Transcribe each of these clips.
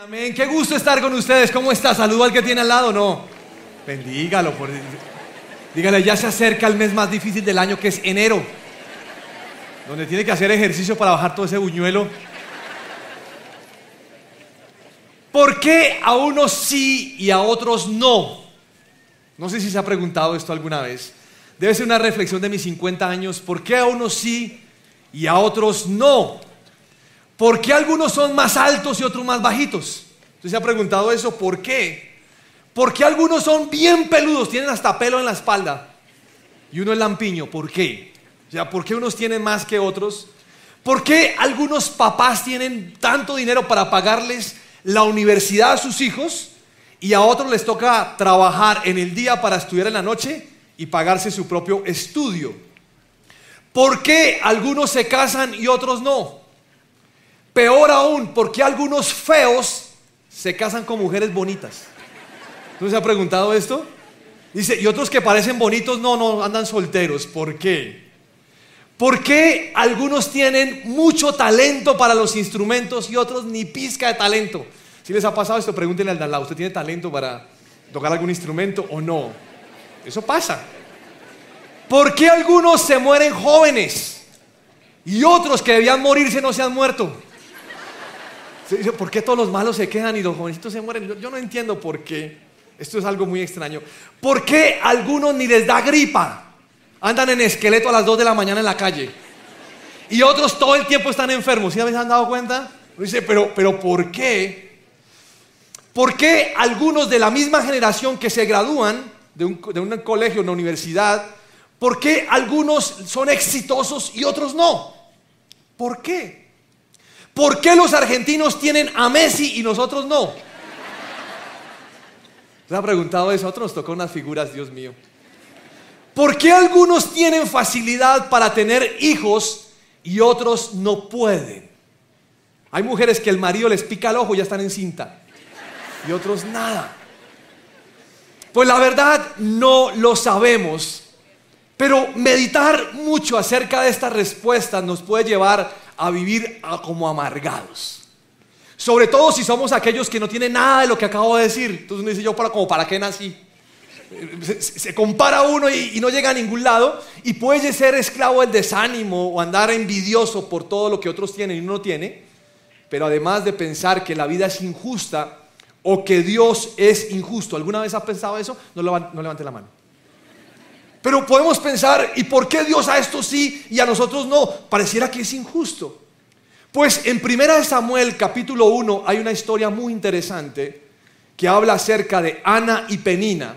Amén. Qué gusto estar con ustedes. ¿Cómo está? Saludo al que tiene al lado. No. Bendígalo. Dígale, ya se acerca el mes más difícil del año que es enero. Donde tiene que hacer ejercicio para bajar todo ese buñuelo. ¿Por qué a unos sí y a otros no? No sé si se ha preguntado esto alguna vez. Debe ser una reflexión de mis 50 años. ¿Por qué a unos sí y a otros no? ¿Por qué algunos son más altos y otros más bajitos? ¿Usted se ha preguntado eso? ¿Por qué? ¿Por qué algunos son bien peludos, tienen hasta pelo en la espalda? Y uno es lampiño, ¿por qué? O sea, ¿por qué unos tienen más que otros? ¿Por qué algunos papás tienen tanto dinero para pagarles la universidad a sus hijos y a otros les toca trabajar en el día para estudiar en la noche y pagarse su propio estudio? ¿Por qué algunos se casan y otros no? Peor aún, ¿por qué algunos feos se casan con mujeres bonitas? ¿No se ha preguntado esto? Dice, y otros que parecen bonitos, no, no, andan solteros. ¿Por qué? ¿Por qué algunos tienen mucho talento para los instrumentos y otros ni pizca de talento? Si les ha pasado esto, pregúntenle al Dalá, ¿usted tiene talento para tocar algún instrumento o no? Eso pasa. ¿Por qué algunos se mueren jóvenes y otros que debían morirse no se han muerto? ¿Por qué todos los malos se quedan y los jovencitos se mueren? Yo no entiendo por qué. Esto es algo muy extraño. ¿Por qué algunos ni les da gripa? Andan en esqueleto a las 2 de la mañana en la calle. Y otros todo el tiempo están enfermos. ¿Sí se han dado cuenta? Dice, pero, pero ¿por qué? ¿Por qué algunos de la misma generación que se gradúan de un, de un una universidad, ¿por qué algunos son exitosos y otros no? ¿Por qué? ¿Por qué los argentinos tienen a Messi y nosotros no? ¿Se ha preguntado eso? A otros nos tocó unas figuras, Dios mío. ¿Por qué algunos tienen facilidad para tener hijos y otros no pueden? Hay mujeres que el marido les pica el ojo y ya están en cinta. Y otros nada. Pues la verdad no lo sabemos. Pero meditar mucho acerca de estas respuestas nos puede llevar a vivir como amargados. Sobre todo si somos aquellos que no tienen nada de lo que acabo de decir. Entonces uno dice, yo para, como para qué nací. Se, compara uno y, no llega a ningún lado y puede ser esclavo del desánimo o andar envidioso por todo lo que otros tienen y uno no tiene. Pero además de pensar que la vida es injusta o que Dios es injusto, ¿alguna vez has pensado eso? No, no levante la mano. Pero podemos pensar, ¿y por qué Dios a esto sí y a nosotros no? Pareciera que es injusto. Pues en 1 Samuel capítulo 1 hay una historia muy interesante que habla acerca de Ana y Penina,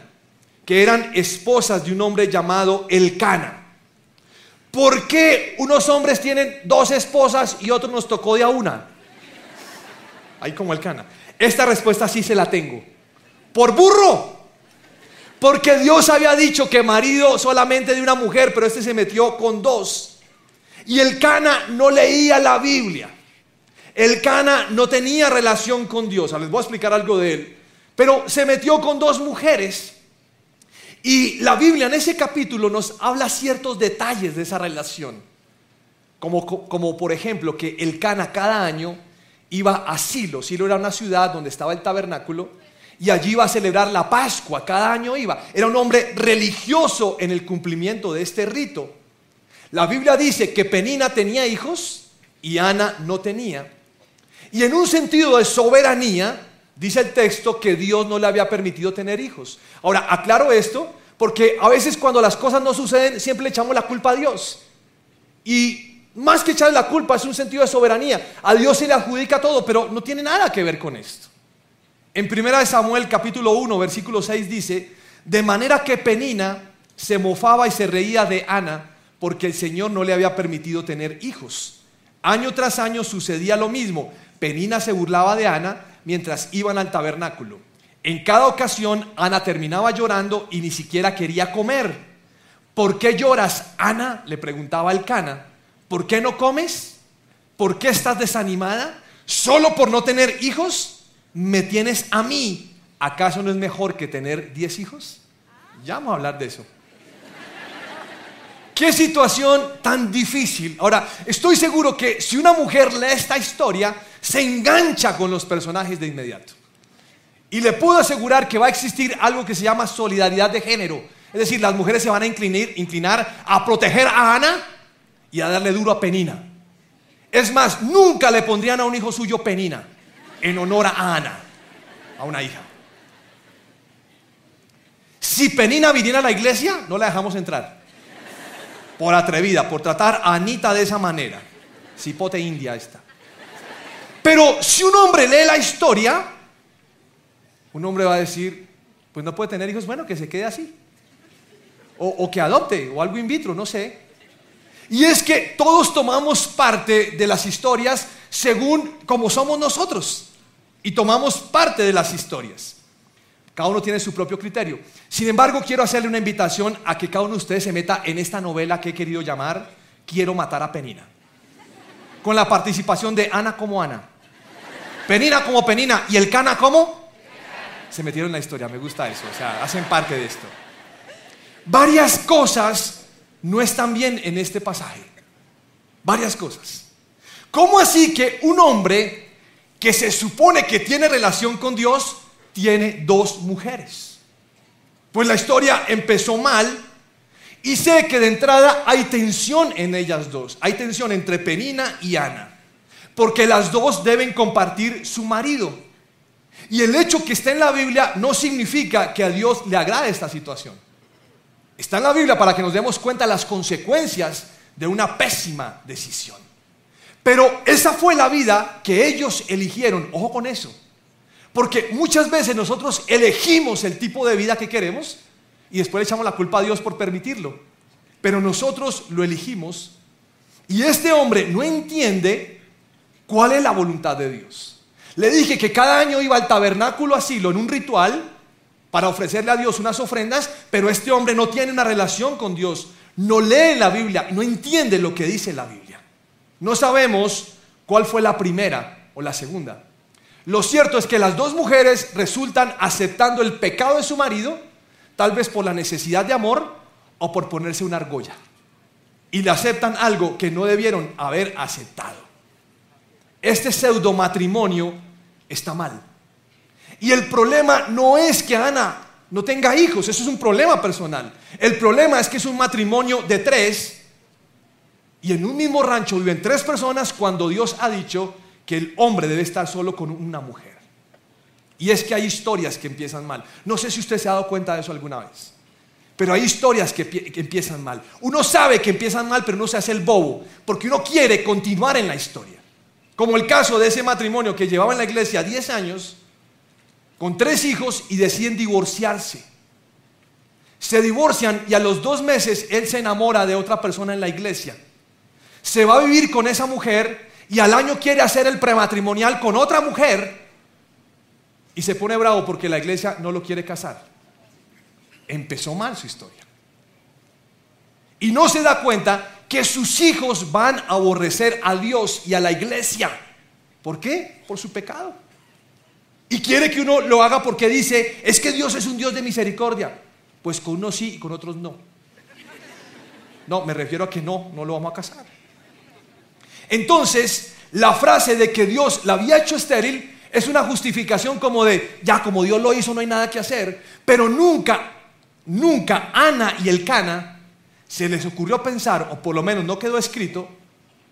que eran esposas de un hombre llamado Elcana. ¿Por qué unos hombres tienen dos esposas y otros nos tocó de a una? Ahí como Elcana. Esta respuesta sí se la tengo. Por burro. Porque Dios había dicho que marido solamente de una mujer, pero este se metió con dos. Y el Cana no leía la Biblia. El Cana no tenía relación con Dios. les voy a explicar algo de él. Pero se metió con dos mujeres. Y la Biblia en ese capítulo nos habla ciertos detalles de esa relación. Como, como por ejemplo que el Cana cada año iba a Silo. Silo era una ciudad donde estaba el tabernáculo y allí iba a celebrar la Pascua, cada año iba. Era un hombre religioso en el cumplimiento de este rito. La Biblia dice que Penina tenía hijos y Ana no tenía. Y en un sentido de soberanía, dice el texto que Dios no le había permitido tener hijos. Ahora, aclaro esto porque a veces cuando las cosas no suceden, siempre le echamos la culpa a Dios. Y más que echarle la culpa es un sentido de soberanía. A Dios se le adjudica todo, pero no tiene nada que ver con esto. En 1 Samuel capítulo 1, versículo 6 dice, de manera que Penina se mofaba y se reía de Ana porque el Señor no le había permitido tener hijos. Año tras año sucedía lo mismo. Penina se burlaba de Ana mientras iban al tabernáculo. En cada ocasión Ana terminaba llorando y ni siquiera quería comer. ¿Por qué lloras, Ana? le preguntaba el cana. ¿Por qué no comes? ¿Por qué estás desanimada? ¿Solo por no tener hijos? Me tienes a mí, ¿acaso no es mejor que tener 10 hijos? Ya vamos a hablar de eso. Qué situación tan difícil. Ahora, estoy seguro que si una mujer lee esta historia, se engancha con los personajes de inmediato. Y le puedo asegurar que va a existir algo que se llama solidaridad de género. Es decir, las mujeres se van a inclinar, inclinar a proteger a Ana y a darle duro a Penina. Es más, nunca le pondrían a un hijo suyo Penina en honor a Ana, a una hija. Si Penina viniera a la iglesia, no la dejamos entrar por atrevida, por tratar a Anita de esa manera. Cipote india esta. Pero si un hombre lee la historia, un hombre va a decir, pues no puede tener hijos, bueno, que se quede así. O, o que adopte, o algo in vitro, no sé. Y es que todos tomamos parte de las historias según como somos nosotros. Y tomamos parte de las historias. Cada uno tiene su propio criterio. Sin embargo, quiero hacerle una invitación a que cada uno de ustedes se meta en esta novela que he querido llamar Quiero matar a Penina. Con la participación de Ana como Ana. Penina como Penina. ¿Y el Cana como? Se metieron en la historia, me gusta eso. O sea, hacen parte de esto. Varias cosas no están bien en este pasaje. Varias cosas. ¿Cómo así que un hombre que se supone que tiene relación con Dios tiene dos mujeres. Pues la historia empezó mal y sé que de entrada hay tensión en ellas dos. Hay tensión entre Penina y Ana. Porque las dos deben compartir su marido. Y el hecho que está en la Biblia no significa que a Dios le agrade esta situación. Está en la Biblia para que nos demos cuenta las consecuencias de una pésima decisión. Pero esa fue la vida que ellos eligieron. Ojo con eso. Porque muchas veces nosotros elegimos el tipo de vida que queremos y después le echamos la culpa a Dios por permitirlo. Pero nosotros lo elegimos y este hombre no entiende cuál es la voluntad de Dios. Le dije que cada año iba al tabernáculo asilo en un ritual para ofrecerle a Dios unas ofrendas, pero este hombre no tiene una relación con Dios, no lee la Biblia, no entiende lo que dice la Biblia. No sabemos cuál fue la primera o la segunda. Lo cierto es que las dos mujeres resultan aceptando el pecado de su marido, tal vez por la necesidad de amor o por ponerse una argolla. Y le aceptan algo que no debieron haber aceptado. Este pseudo matrimonio está mal. Y el problema no es que Ana no tenga hijos, eso es un problema personal. El problema es que es un matrimonio de tres y en un mismo rancho viven tres personas cuando Dios ha dicho que el hombre debe estar solo con una mujer. Y es que hay historias que empiezan mal. No sé si usted se ha dado cuenta de eso alguna vez. Pero hay historias que, empiezan mal. Uno sabe que empiezan mal, pero no se hace el bobo, porque uno quiere continuar en la historia. Como el caso de ese matrimonio que llevaba en la iglesia 10 años, con tres hijos y deciden divorciarse. Se divorcian y a los dos meses él se enamora de otra persona en la iglesia. Se va a vivir con esa mujer y al año quiere hacer el prematrimonial con otra mujer y se pone bravo porque la iglesia no lo quiere casar. Empezó mal su historia. Y no se da cuenta que sus hijos van a aborrecer a Dios y a la iglesia. ¿Por qué? Por su pecado. Y quiere que uno lo haga porque dice, es que Dios es un Dios de misericordia. Pues con unos sí y con otros no. No, me refiero a que no, no lo vamos a casar. Entonces, la frase de que Dios la había hecho estéril es una justificación como de, ya como Dios lo hizo no hay nada que hacer, pero nunca, nunca Ana y el Cana se les ocurrió pensar, o por lo menos no quedó escrito,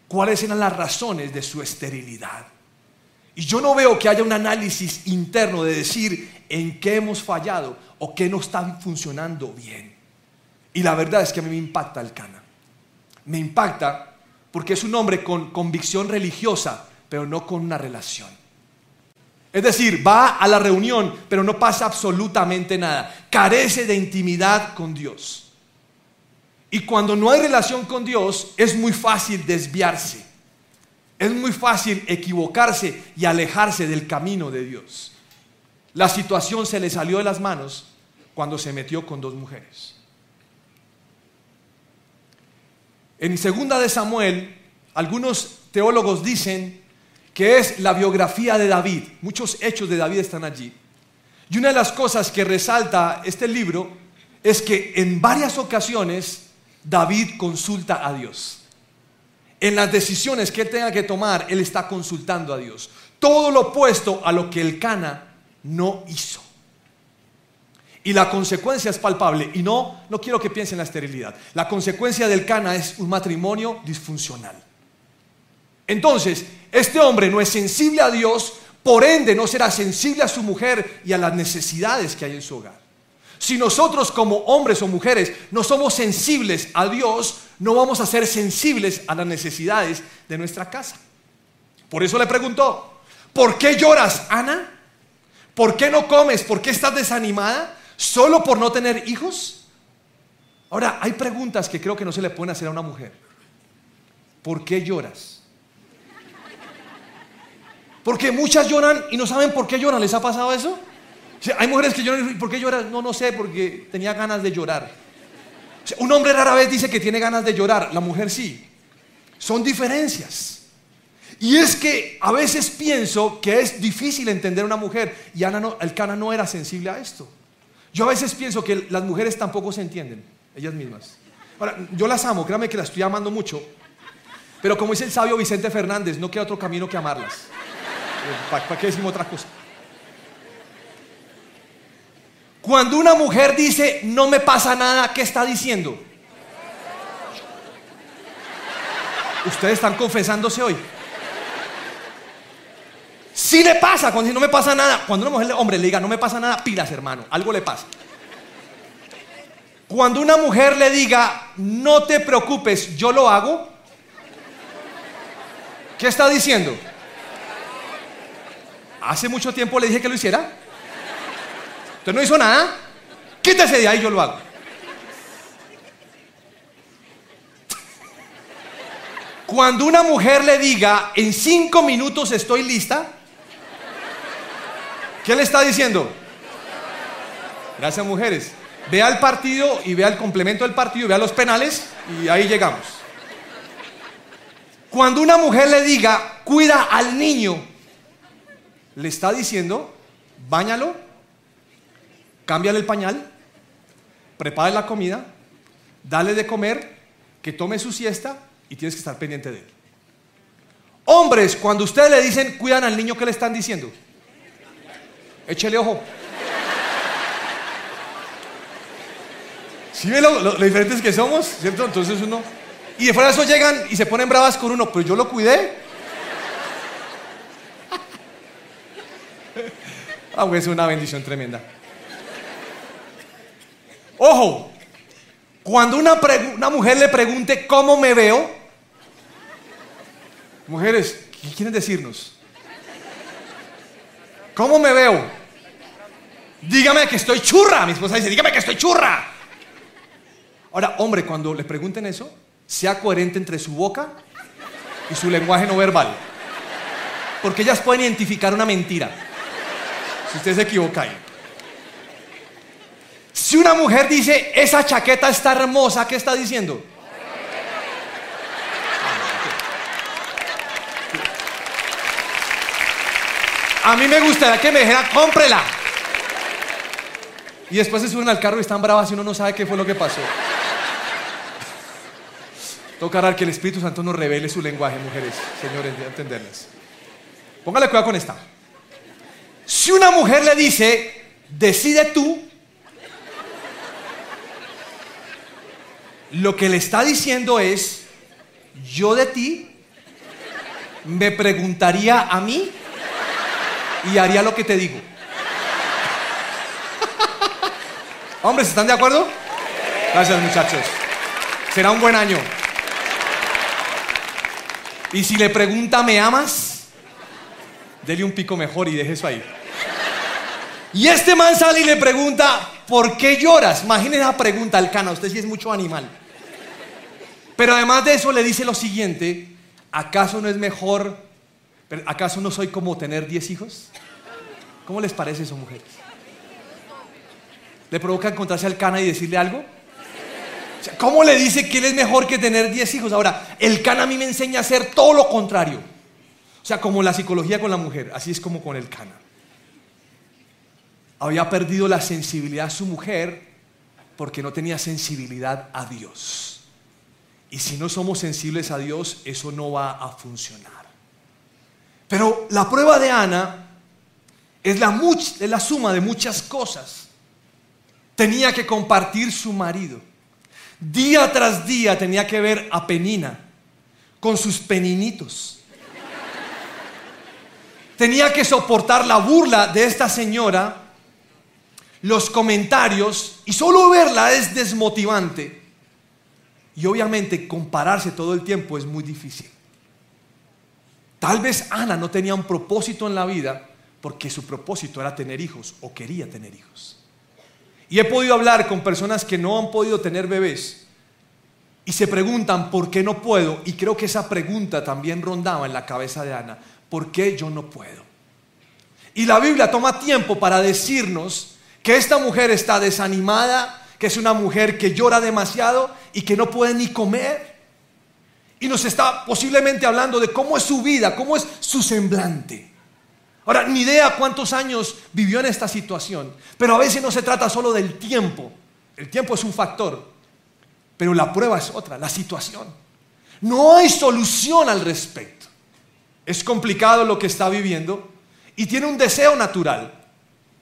cuáles eran las razones de su esterilidad. Y yo no veo que haya un análisis interno de decir en qué hemos fallado o qué no está funcionando bien. Y la verdad es que a mí me impacta el Cana. Me impacta porque es un hombre con convicción religiosa, pero no con una relación. Es decir, va a la reunión, pero no pasa absolutamente nada. Carece de intimidad con Dios. Y cuando no hay relación con Dios, es muy fácil desviarse. Es muy fácil equivocarse y alejarse del camino de Dios. La situación se le salió de las manos cuando se metió con dos mujeres. En segunda de Samuel, algunos teólogos dicen que es la biografía de David. Muchos hechos de David están allí. Y una de las cosas que resalta este libro es que en varias ocasiones David consulta a Dios. En las decisiones que él tenga que tomar, él está consultando a Dios. Todo lo opuesto a lo que el Cana no hizo. Y la consecuencia es palpable. Y no, no quiero que piensen en la esterilidad. La consecuencia del Cana es un matrimonio disfuncional. Entonces, este hombre no es sensible a Dios, por ende no será sensible a su mujer y a las necesidades que hay en su hogar. Si nosotros como hombres o mujeres no somos sensibles a Dios, no vamos a ser sensibles a las necesidades de nuestra casa. Por eso le preguntó, ¿por qué lloras, Ana? ¿Por qué no comes? ¿Por qué estás desanimada? ¿Solo por no tener hijos? Ahora, hay preguntas que creo que no se le pueden hacer a una mujer. ¿Por qué lloras? Porque muchas lloran y no saben por qué lloran. ¿Les ha pasado eso? hay mujeres que lloran y ¿por qué lloran? No, no sé, porque tenía ganas de llorar. un hombre rara vez dice que tiene ganas de llorar, la mujer sí. Son diferencias. Y es que a veces pienso que es difícil entender a una mujer y Ana no, el Cana no era sensible a esto. Yo a veces pienso que las mujeres tampoco se entienden, ellas mismas. Ahora, yo las amo, créame que las estoy amando mucho, pero como dice el sabio Vicente Fernández, no queda otro camino que amarlas. ¿Para qué decimos otra cosa? Cuando una mujer dice, no me pasa nada, ¿qué está diciendo? Ustedes están confesándose hoy. Si le pasa, cuando dice no me pasa nada, cuando una mujer, hombre, le diga no me pasa nada, pilas, hermano, algo le pasa. Cuando una mujer le diga no te preocupes, yo lo hago, ¿qué está diciendo? Hace mucho tiempo le dije que lo hiciera. Usted no hizo nada. Quítese de ahí, yo lo hago. Cuando una mujer le diga en cinco minutos estoy lista, ¿Qué le está diciendo? Gracias, mujeres. Vea el partido y vea el complemento del partido, vea los penales y ahí llegamos. Cuando una mujer le diga, cuida al niño, le está diciendo, báñalo, cámbiale el pañal, prepare la comida, dale de comer, que tome su siesta y tienes que estar pendiente de él. Hombres, cuando ustedes le dicen, cuidan al niño, ¿qué le están diciendo? Échele ojo. ¿Sí ve lo, diferentes que somos? ¿Cierto? Entonces uno... Y de fuera de eso llegan y se ponen bravas con uno, pues yo lo cuidé. Ah, es una bendición tremenda. Ojo, cuando una, una, mujer le pregunte cómo me veo, mujeres, ¿qué quieren decirnos? ¿Cómo me veo? Dígame que estoy churra. Mi esposa dice, dígame que estoy churra. Ahora, hombre, cuando le pregunten eso, sea coherente entre su boca y su lenguaje no verbal. Porque ellas pueden identificar una mentira. Si usted se equivoca ahí. Si una mujer dice, esa chaqueta está hermosa, ¿qué está diciendo? A mí me gustaría que me dijera, cómprela. Y después se suben al carro y están bravas y uno no sabe qué fue lo que pasó. Tocará que el Espíritu Santo nos revele su lenguaje, mujeres, señores, de entenderles. Póngale cuidado con esta. Si una mujer le dice, decide tú, lo que le está diciendo es, yo de ti me preguntaría a mí y haría lo que te digo. Hombres, ¿están de acuerdo? Gracias muchachos. Será un buen año. Y si le pregunta, ¿me amas? Dele un pico mejor y deje eso ahí. Y este man sale y le pregunta, ¿por qué lloras? Imaginen esa pregunta al cana, usted sí es mucho animal. Pero además de eso le dice lo siguiente, ¿acaso no es mejor ¿Acaso no soy como tener 10 hijos? ¿Cómo les parece eso, mujeres? ¿Le provoca encontrarse al cana y decirle algo? ¿Cómo le dice que él es mejor que tener 10 hijos? Ahora, el cana a mí me enseña a hacer todo lo contrario. O sea, como la psicología con la mujer, así es como con el cana. Había perdido la sensibilidad a su mujer porque no tenía sensibilidad a Dios. Y si no somos sensibles a Dios, eso no va a funcionar. Pero la prueba de Ana es la, suma de muchas cosas. Tenía que compartir su marido. Día tras día tenía que ver a Penina con sus peninitos. Tenía que soportar la burla de esta señora, los comentarios, y solo verla es desmotivante. Y obviamente compararse todo el tiempo es muy difícil. Tal vez Ana no tenía un propósito en la vida porque su propósito era tener hijos o quería tener hijos. Y he podido hablar con personas que no han podido tener bebés y se preguntan por qué no puedo. Y creo que esa pregunta también rondaba en la cabeza de Ana. ¿Por qué yo no puedo? Y la Biblia toma tiempo para decirnos que esta mujer está desanimada, que es una mujer que llora demasiado y que no puede ni comer. Y nos está posiblemente hablando de cómo es su vida, cómo es su semblante. Ahora, ni idea cuántos años vivió en esta situación, pero a veces no se trata solo del tiempo. El tiempo es un factor, pero la prueba es otra, la situación. No hay solución al respecto. Es complicado lo que está viviendo y tiene un deseo natural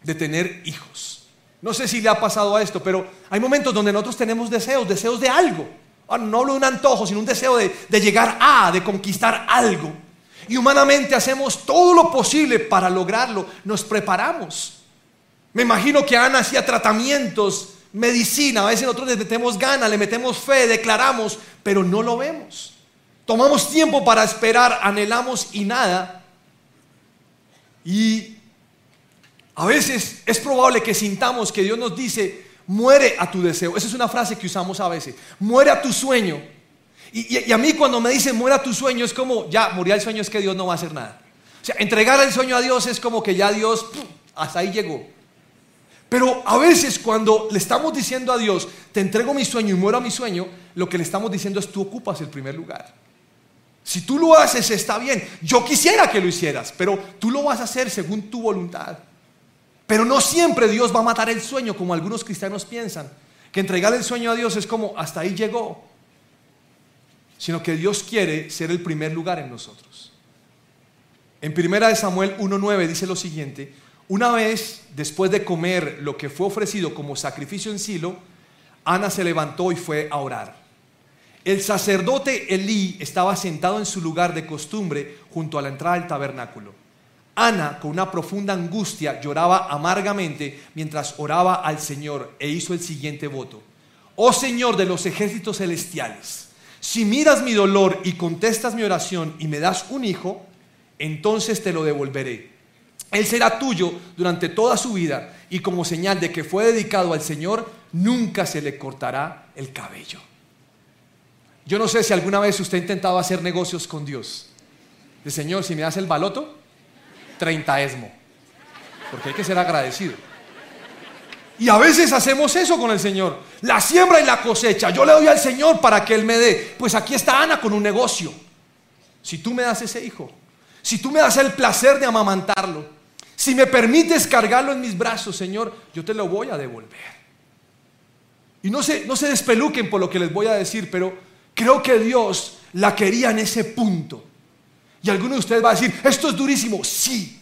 de tener hijos. No sé si le ha pasado a esto, pero hay momentos donde nosotros tenemos deseos, deseos de algo. No hablo de un antojo, sino un deseo de, de llegar a, de conquistar algo. Y humanamente hacemos todo lo posible para lograrlo, nos preparamos. Me imagino que Ana hacía tratamientos, medicina, a veces nosotros le metemos ganas, le metemos fe, declaramos, pero no lo vemos. Tomamos tiempo para esperar, anhelamos y nada. Y a veces es probable que sintamos que Dios nos dice, muere a tu deseo. Esa es una frase que usamos a veces. Muere a tu sueño. Y, a mí cuando me dicen muera tu sueño es como, ya, morir el sueño es que Dios no va a hacer nada. O sea, entregar el sueño a Dios es como que ya Dios, hasta ahí llegó. Pero a veces cuando le estamos diciendo a Dios, te entrego mi sueño y muero a mi sueño, lo que le estamos diciendo es tú ocupas el primer lugar. Si tú lo haces está bien. Yo quisiera que lo hicieras, pero tú lo vas a hacer según tu voluntad. Pero no siempre Dios va a matar el sueño como algunos cristianos piensan. Que entregar el sueño a Dios es como hasta ahí llegó sino que Dios quiere ser el primer lugar en nosotros. En primera de Samuel 1.9 dice lo siguiente, una vez después de comer lo que fue ofrecido como sacrificio en Silo, Ana se levantó y fue a orar. El sacerdote Elí estaba sentado en su lugar de costumbre junto a la entrada del tabernáculo. Ana, con una profunda angustia, lloraba amargamente mientras oraba al Señor e hizo el siguiente voto. Oh Señor de los ejércitos celestiales, si miras mi dolor y contestas mi oración y me das un hijo, entonces te lo devolveré. Él será tuyo durante toda su vida y como señal de que fue dedicado al Señor, nunca se le cortará el cabello. Yo no sé si alguna vez usted ha intentado hacer negocios con Dios. Señor, si me das el baloto, 30 esmo. Porque hay que ser agradecido. Y a veces hacemos eso con el Señor. La siembra y la cosecha. Yo le doy al Señor para que Él me dé. Pues aquí está Ana con un negocio. Si tú me das ese hijo, si tú me das el placer de amamantarlo, si me permites cargarlo en mis brazos, Señor, yo te lo voy a devolver. Y no se, no se despeluquen por lo que les voy a decir, pero creo que Dios la quería en ese punto. Y alguno de ustedes va a decir, esto es durísimo. Sí,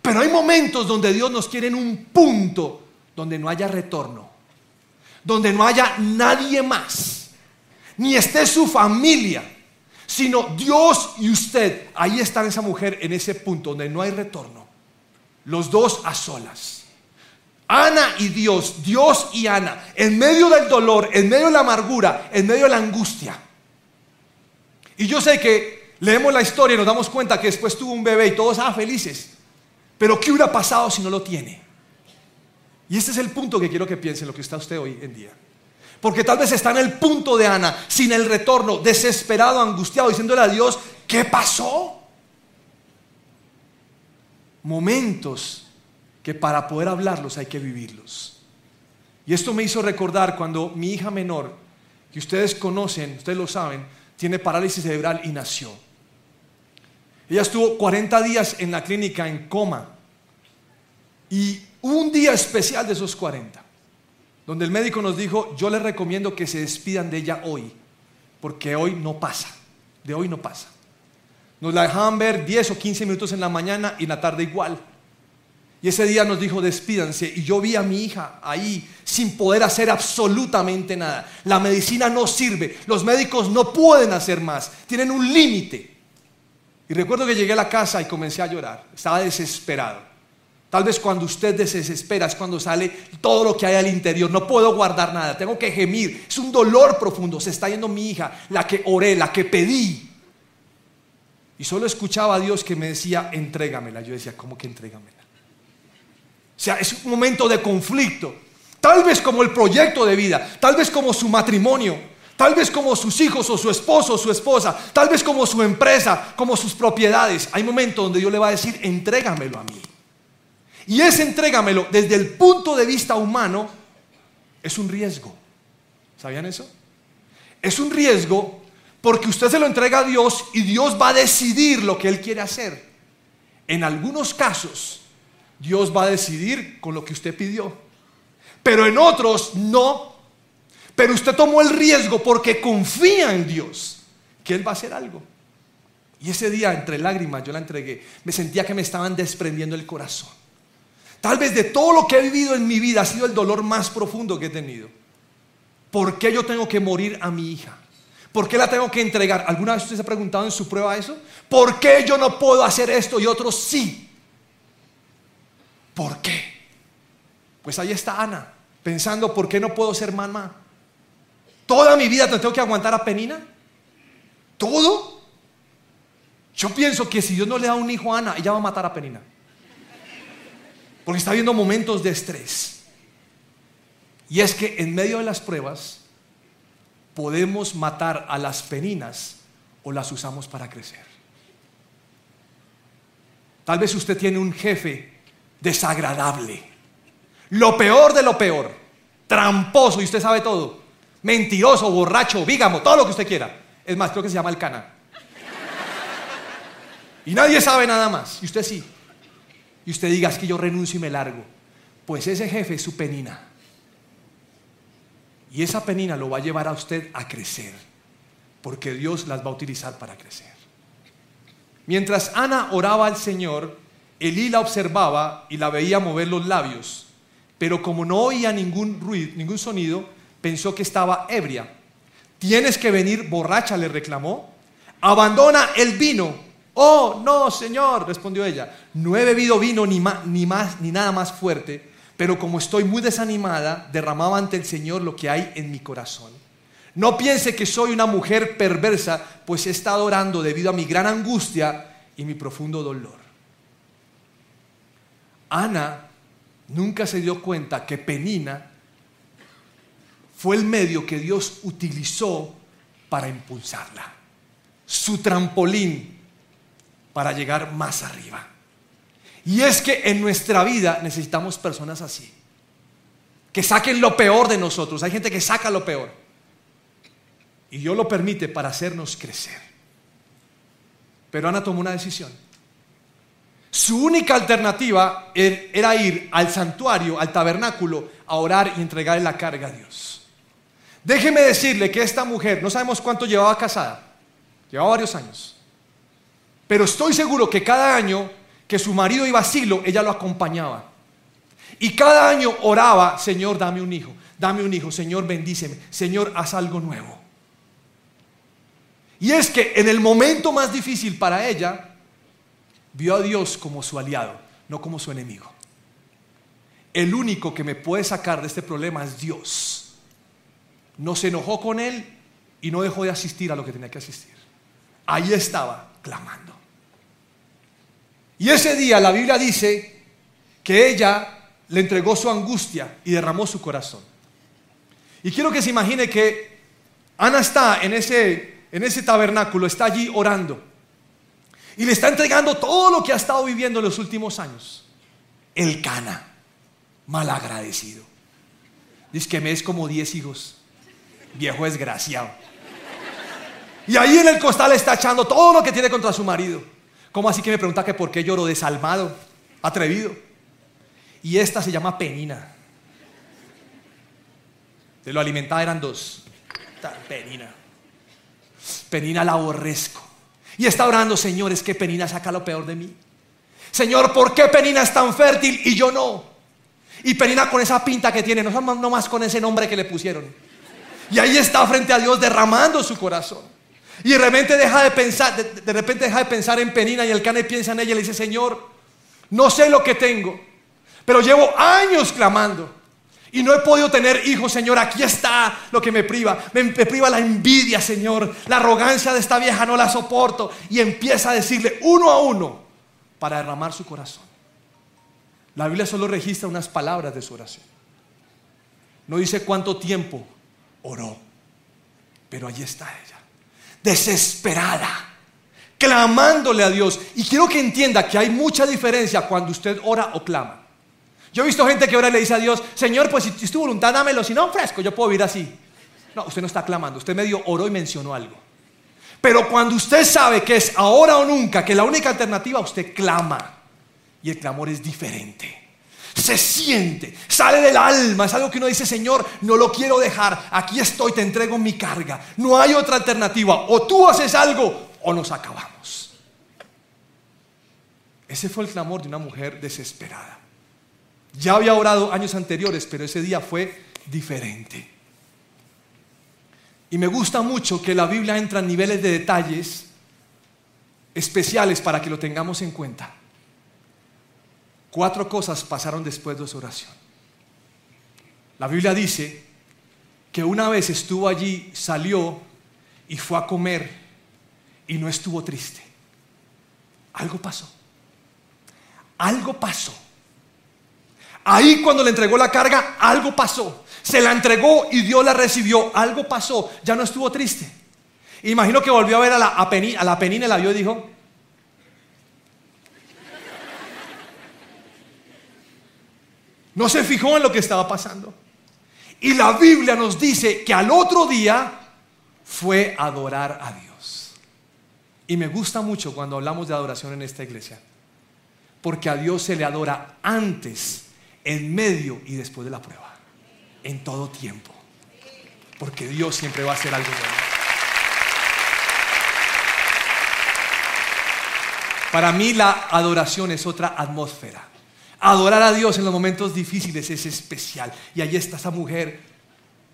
pero hay momentos donde Dios nos quiere en un punto donde no haya retorno, donde no haya nadie más, ni esté su familia, sino Dios y usted. Ahí está esa mujer en ese punto donde no hay retorno. Los dos a solas. Ana y Dios, Dios y Ana, en medio del dolor, en medio de la amargura, en medio de la angustia. Y yo sé que leemos la historia y nos damos cuenta que después tuvo un bebé y todos estaban felices. Pero ¿qué hubiera pasado si no lo tiene? Y este es el punto que quiero que piense lo que está usted hoy en día. Porque tal vez está en el punto de Ana, sin el retorno, desesperado, angustiado, diciéndole a Dios, ¿qué pasó? Momentos que para poder hablarlos hay que vivirlos. Y esto me hizo recordar cuando mi hija menor, que ustedes conocen, ustedes lo saben, tiene parálisis cerebral y nació. Ella estuvo 40 días en la clínica en coma. Y un día especial de esos 40, donde el médico nos dijo, yo les recomiendo que se despidan de ella hoy. porque hoy no pasa, de hoy no pasa. Nos la dejaban ver 10 o 15 minutos en la mañana y en la tarde igual. Y ese día nos dijo, despídanse. Y yo vi a mi hija ahí sin poder hacer absolutamente nada. La medicina no sirve. Los médicos no pueden hacer más. Tienen un límite. Y recuerdo que llegué a la casa y comencé a llorar. Estaba desesperado. Tal vez cuando usted desespera es cuando sale todo lo que hay al interior. No puedo guardar nada. Tengo que gemir. Es un dolor profundo. Se está yendo mi hija, la que oré, la que pedí. Y solo escuchaba a Dios que me decía, entrégamela. Yo decía, ¿cómo que entrégamela? O sea, es un momento de conflicto. Tal vez como el proyecto de vida, tal vez como su matrimonio, tal vez como sus hijos o su esposo o su esposa, tal vez como su empresa, como sus propiedades. Hay momentos donde Dios le va a decir, entrégamelo a mí. Y ese entrégamelo desde el punto de vista humano es un riesgo. ¿Sabían eso? Es un riesgo porque usted se lo entrega a Dios y Dios va a decidir lo que Él quiere hacer. En algunos casos, Dios va a decidir con lo que usted pidió. Pero en otros no. Pero usted tomó el riesgo porque confía en Dios que Él va a hacer algo. Y ese día, entre lágrimas, yo la entregué. Me sentía que me estaban desprendiendo el corazón. Tal vez de todo lo que he vivido en mi vida ha sido el dolor más profundo que he tenido. ¿Por qué yo tengo que morir a mi hija? ¿Por qué la tengo que entregar? ¿Alguna vez usted se ha preguntado en su prueba eso? ¿Por qué yo no puedo hacer esto y otros sí? ¿Por qué? Pues ahí está Ana, pensando, ¿por qué no puedo ser mamá? ¿Toda mi vida te tengo que aguantar a Penina? ¿Todo? Yo pienso que si Dios no le da un hijo a Ana, ella va a matar a Penina. Porque está viendo momentos de estrés. Y es que en medio de las pruebas podemos matar a las peninas o las usamos para crecer. Tal vez usted tiene un jefe desagradable. Lo peor de lo peor. Tramposo, y usted sabe todo. Mentiroso, borracho, vígamo, todo lo que usted quiera. Es más, creo que se llama el cana. Y nadie sabe nada más. Y usted sí. Y usted diga, es que yo renuncio y me largo. Pues ese jefe es su penina. Y esa penina lo va a llevar a usted a crecer. Porque Dios las va a utilizar para crecer. Mientras Ana oraba al Señor, Elí la observaba y la veía mover los labios, pero como no oía ningún ruido, ningún sonido, pensó que estaba ebria. Tienes que venir borracha, le reclamó. Abandona el vino. Oh, no, señor, respondió ella. No he bebido vino ni, más ni nada más fuerte, pero como estoy muy desanimada, derramaba ante el Señor lo que hay en mi corazón. No piense que soy una mujer perversa, pues he estado orando debido a mi gran angustia y mi profundo dolor. Ana nunca se dio cuenta que Penina fue el medio que Dios utilizó para impulsarla, su trampolín para llegar más arriba. Y es que en nuestra vida necesitamos personas así, que saquen lo peor de nosotros. Hay gente que saca lo peor. Y Dios lo permite para hacernos crecer. Pero Ana tomó una decisión. Su única alternativa er, era ir al santuario, al tabernáculo, a orar y entregarle la carga a Dios. Déjeme decirle que esta mujer, no sabemos cuánto llevaba casada, llevaba varios años, pero estoy seguro que cada año que su marido iba a asilo, ella lo acompañaba. Y cada año oraba, Señor, dame un hijo, dame un hijo, Señor, bendíceme, Señor, haz algo nuevo. Y es que en el momento más difícil para ella, vio a Dios como su aliado, no como su enemigo. El único que me puede sacar de este problema es Dios. No se enojó con él y no dejó de asistir a lo que tenía que asistir. Ahí estaba clamando. Y ese día la Biblia dice que ella le entregó su angustia y derramó su corazón. Y quiero que se imagine que Ana está en ese, en ese tabernáculo, está allí orando. Y le está entregando todo lo que ha estado viviendo en los últimos años. El cana, malagradecido. Dice que me es como 10 hijos. Viejo desgraciado. Y ahí en el costal está echando todo lo que tiene contra su marido. ¿Cómo así que me pregunta que por qué lloro desalmado, atrevido? Y esta se llama Penina. De lo alimentada eran dos. Penina. Penina la aborrezco. Y está orando, Señor, es que Penina saca lo peor de mí. Señor, ¿por qué Penina es tan fértil y yo no? Y Penina con esa pinta que tiene, no, más con ese nombre que le pusieron. Y ahí está frente a Dios derramando su corazón. Y de repente deja de pensar, de, repente deja de pensar en Penina y el cane piensa en ella y le dice, Señor, no sé lo que tengo, pero llevo años clamando. Y no he podido tener hijos, Señor. Aquí está lo que me priva. Me, me, priva la envidia, Señor. La arrogancia de esta vieja no la soporto. Y empieza a decirle uno a uno para derramar su corazón. La Biblia solo registra unas palabras de su oración. No dice cuánto tiempo oró. Pero allí está ella. Desesperada. Clamándole a Dios. Y quiero que entienda que hay mucha diferencia cuando usted ora o clama. Yo he visto gente que ora y le dice a Dios, Señor, pues si es tu voluntad, dámelo, si no, fresco, yo puedo vivir así. No, usted no está clamando, usted medio oró y mencionó algo. Pero cuando usted sabe que es ahora o nunca, que la única alternativa, usted clama. Y el clamor es diferente. Se siente, sale del alma, es algo que uno dice, Señor, no lo quiero dejar, aquí estoy, te entrego mi carga. No hay otra alternativa, o tú haces algo o nos acabamos. Ese fue el clamor de una mujer desesperada. Ya había orado años anteriores, pero ese día fue diferente. Y me gusta mucho que la Biblia entra en niveles de detalles especiales para que lo tengamos en cuenta. Cuatro cosas pasaron después de su oración. La Biblia dice que una vez estuvo allí, salió y fue a comer y no estuvo triste. Algo pasó. Algo pasó. Ahí cuando le entregó la carga, algo pasó. Se la entregó y Dios la recibió. Algo pasó. Ya no estuvo triste. Imagino que volvió a ver a la, a, a la penina y la vio y dijo, no se fijó en lo que estaba pasando. Y la Biblia nos dice que al otro día fue adorar a Dios. Y me gusta mucho cuando hablamos de adoración en esta iglesia. Porque a Dios se le adora antes en medio y después de la prueba. En todo tiempo. Porque Dios siempre va a hacer algo bueno. Para mí la adoración es otra atmósfera. Adorar a Dios en los momentos difíciles es especial. Y ahí está esa mujer.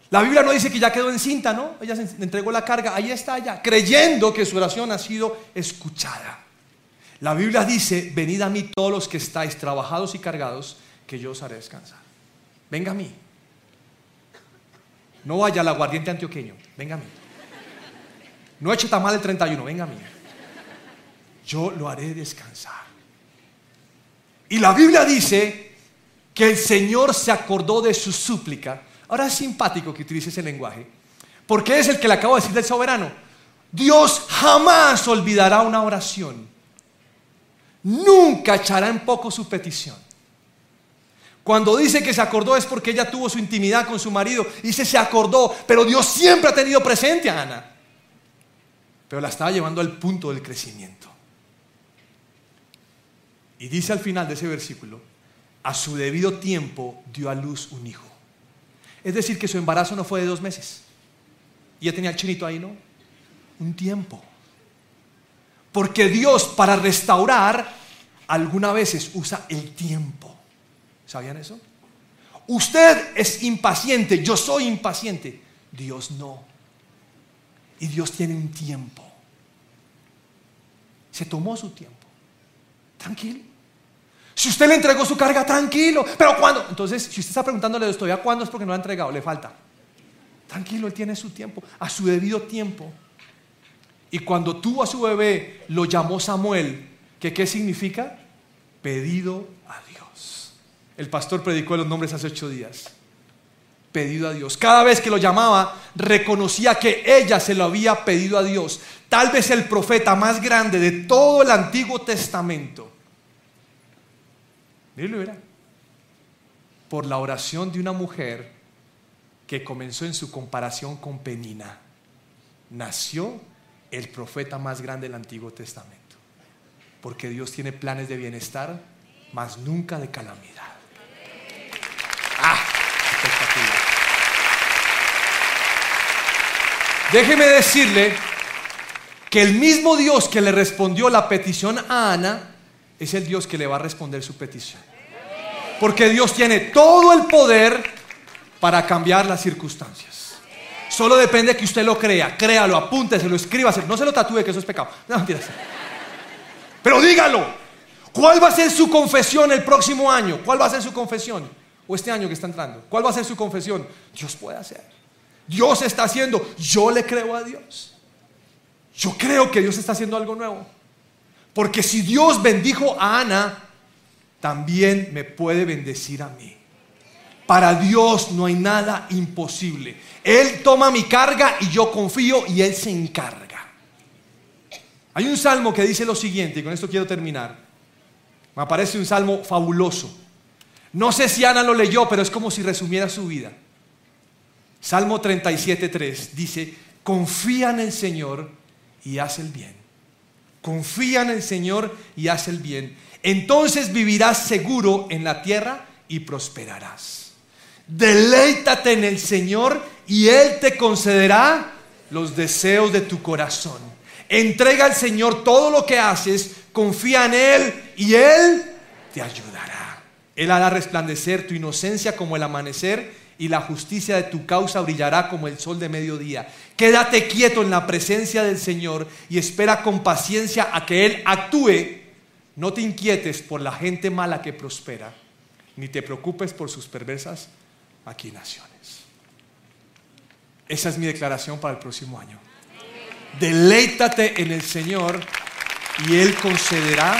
La Biblia no dice que ya quedó encinta, ¿no? Ella se entregó la carga. Ahí está ella, creyendo que su oración ha sido escuchada. La Biblia dice, venid a mí todos los que estáis trabajados y cargados que yo os haré descansar. Venga a mí. No vaya al aguardiente antioqueño, venga a mí. No eche tamal el 31, venga a mí. Yo lo haré descansar. Y la Biblia dice que el Señor se acordó de su súplica. Ahora es simpático que utilice ese lenguaje, porque es el que le acabo de decir del soberano. Dios jamás olvidará una oración. Nunca echará en poco su petición. Cuando dice que se acordó es porque ella tuvo su intimidad con su marido. Dice se acordó, pero Dios siempre ha tenido presente a Ana. Pero la estaba llevando al punto del crecimiento. Y dice al final de ese versículo, a su debido tiempo dio a luz un hijo. Es decir, que su embarazo no fue de dos meses. Y ya tenía el chinito ahí, ¿no? Un tiempo. Porque Dios para restaurar algunas veces usa el tiempo. ¿Sabían eso? Usted es impaciente, yo soy impaciente. Dios no. Y Dios tiene un tiempo. Se tomó su tiempo. Tranquilo. Si usted le entregó su carga, tranquilo. Pero cuando, entonces, si usted está preguntándole esto, ¿ya cuándo es porque no lo ha entregado? Le falta. Tranquilo, él tiene su tiempo, a su debido tiempo. Y cuando tuvo a su bebé, lo llamó Samuel, que qué significa? Pedido a Dios. El pastor predicó los nombres hace ocho días. Pedido a Dios. Cada vez que lo llamaba, reconocía que ella se lo había pedido a Dios. Tal vez el profeta más grande de todo el Antiguo Testamento. Míralo, Por la oración de una mujer que comenzó en su comparación con Penina, nació el profeta más grande del Antiguo Testamento. Porque Dios tiene planes de bienestar, mas nunca de calamidad. Déjeme decirle que el mismo Dios que le respondió la petición a Ana es el Dios que le va a responder su petición. Porque Dios tiene todo el poder para cambiar las circunstancias. Solo depende que usted lo crea. Créalo, apúntese, lo escriba. No se lo tatúe, que eso es pecado. No, mentiras. Pero dígalo. ¿Cuál va a ser su confesión el próximo año? ¿Cuál va a ser su confesión? O este año que está entrando. ¿Cuál va a ser su confesión? Dios puede hacer. Dios está haciendo. Yo le creo a Dios. Yo creo que Dios está haciendo algo nuevo. Porque si Dios bendijo a Ana, también me puede bendecir a mí. Para Dios no hay nada imposible. Él toma mi carga y yo confío y Él se encarga. Hay un salmo que dice lo siguiente, y con esto quiero terminar. Me parece un salmo fabuloso. No sé si Ana lo leyó, pero es como si resumiera su vida. Salmo 37.3 dice, confía en el Señor y haz el bien. Confía en el Señor y haz el bien. Entonces vivirás seguro en la tierra y prosperarás. Deleítate en el Señor y Él te concederá los deseos de tu corazón. Entrega al Señor todo lo que haces, confía en Él y Él te ayudará. Él hará resplandecer tu inocencia como el amanecer y la justicia de tu causa brillará como el sol de mediodía. Quédate quieto en la presencia del Señor y espera con paciencia a que Él actúe. No te inquietes por la gente mala que prospera, ni te preocupes por sus perversas maquinaciones. Esa es mi declaración para el próximo año. Deleítate en el Señor y Él concederá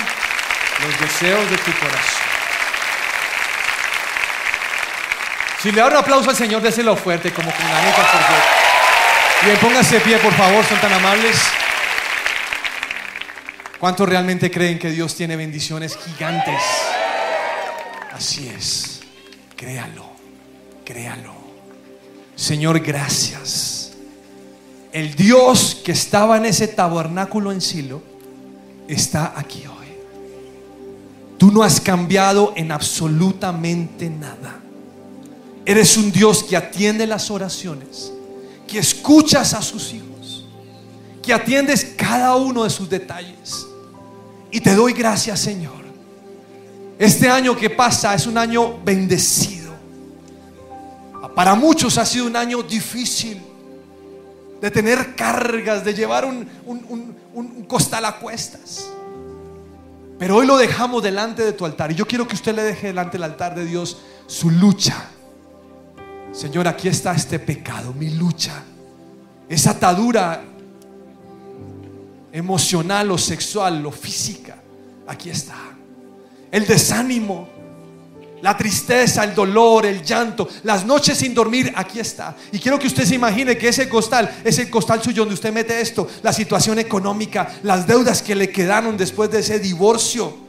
los deseos de tu corazón. Si le da un aplauso al Señor, déselo fuerte, como con la neta, porque... Bien, pónganse de pie, por favor, son tan amables. ¿Cuántos realmente creen que Dios tiene bendiciones gigantes? Así es. Créalo, créalo. Señor, gracias. El Dios que estaba en ese tabernáculo en Silo está aquí hoy. Tú no has cambiado en absolutamente nada. Eres un Dios que atiende las oraciones, que escuchas a sus hijos, que atiendes cada uno de sus detalles. Y te doy gracias, Señor. Este año que pasa es un año bendecido. Para muchos ha sido un año difícil de tener cargas, de llevar un, un costal a cuestas. Pero hoy lo dejamos delante de tu altar. Y yo quiero que usted le deje delante del altar de Dios su lucha. Señor, aquí está este pecado, mi lucha. Esa atadura emocional o sexual o física. Aquí está. El desánimo, la tristeza, el dolor, el llanto, las noches sin dormir, aquí está. Y quiero que usted se imagine que ese costal es el costal suyo donde usted mete esto, la situación económica, las deudas que le quedaron después de ese divorcio.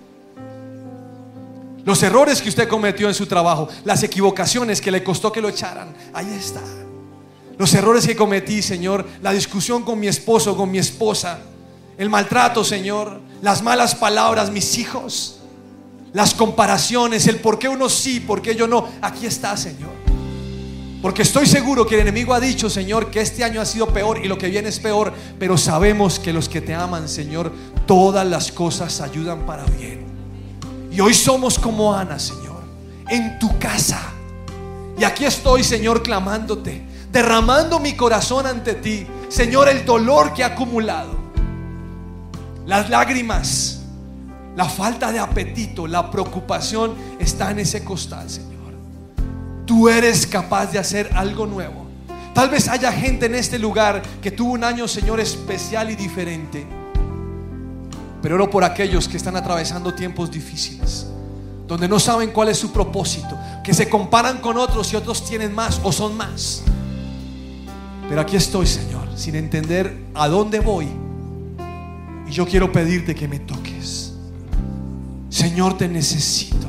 Los errores que usted cometió en su trabajo, las equivocaciones que le costó que lo echaran, ahí está. Los errores que cometí, Señor, la discusión con mi esposo, con mi esposa, el maltrato, Señor, las malas palabras, mis hijos las comparaciones, el por qué uno sí, por qué yo no. Aquí está, Señor. Porque estoy seguro que el enemigo ha dicho, Señor, que este año ha sido peor y lo que viene es peor. Pero sabemos que los que te aman, Señor, todas las cosas ayudan para bien. Hoy somos como Ana, Señor, en tu casa. Y aquí estoy, Señor, clamándote, derramando mi corazón ante ti. Señor, el dolor que ha acumulado, las lágrimas la falta de apetito, la preocupación está en ese costal, Señor. Tú eres capaz de hacer algo nuevo. Tal vez haya gente en este lugar que tuvo un año, Señor, especial y diferente. Pero oro por aquellos que están atravesando tiempos difíciles, donde no saben cuál es su propósito, que se comparan con otros y otros tienen más o son más. Pero aquí estoy, Señor, sin entender a dónde voy. Y yo quiero pedirte que me toques. Señor, te necesito.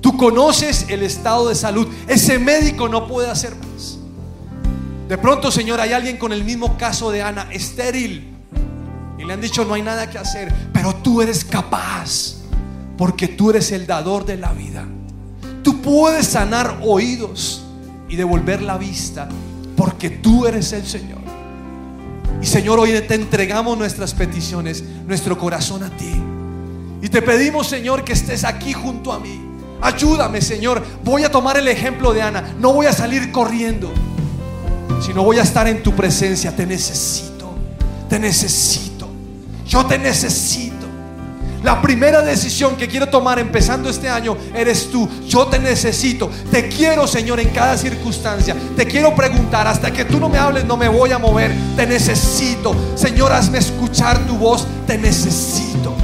Tú conoces el estado de salud. Ese médico no puede hacer más. De pronto, Señor, hay alguien con el mismo caso de Ana, estéril. Han dicho, no hay nada que hacer. Pero tú eres capaz. Porque tú eres el dador de la vida. Tú puedes sanar oídos y devolver la vista. Porque tú eres el Señor. Y Señor, hoy te entregamos nuestras peticiones, nuestro corazón a ti. Y te pedimos, Señor, que estés aquí junto a mí. Ayúdame, Señor. Voy a tomar el ejemplo de Ana. No voy a salir corriendo, sino voy a estar en tu presencia. Te necesito. Te necesito. Yo te necesito. La primera decisión que quiero tomar empezando este año eres tú. Yo te necesito. Te quiero, Señor, en cada circunstancia. Te quiero preguntar. Hasta que tú no me hables, no me voy a mover. Te necesito. Señor, hazme escuchar tu voz. Te necesito.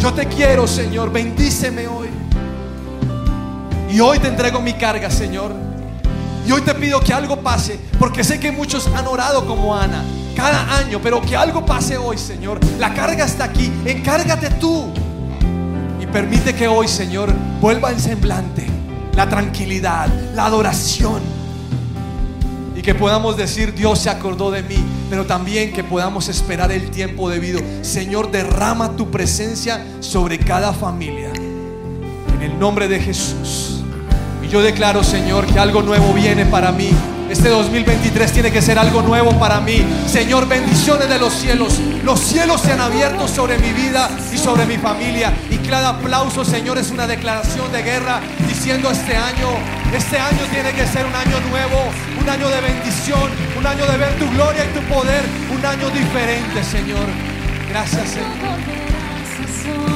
Yo te quiero, Señor. Bendíceme hoy. Y hoy te entrego mi carga, Señor. Y hoy te pido que algo pase. Porque sé que muchos han orado como Ana cada año, pero que algo pase hoy, Señor. La carga está aquí, encárgate tú. Y permite que hoy, Señor, vuelva el semblante, la tranquilidad, la adoración. Y que podamos decir, Dios se acordó de mí, pero también que podamos esperar el tiempo debido. Señor, derrama tu presencia sobre cada familia. En el nombre de Jesús. Y yo declaro, Señor, que algo nuevo viene para mí. Este 2023 tiene que ser algo nuevo para mí. Señor, bendiciones de los cielos. Los cielos se han abierto sobre mi vida y sobre mi familia. Y cada aplauso, Señor, es una declaración de guerra diciendo este año, este año tiene que ser un año nuevo, un año de bendición, un año de ver tu gloria y tu poder, un año diferente, Señor. Gracias, Señor.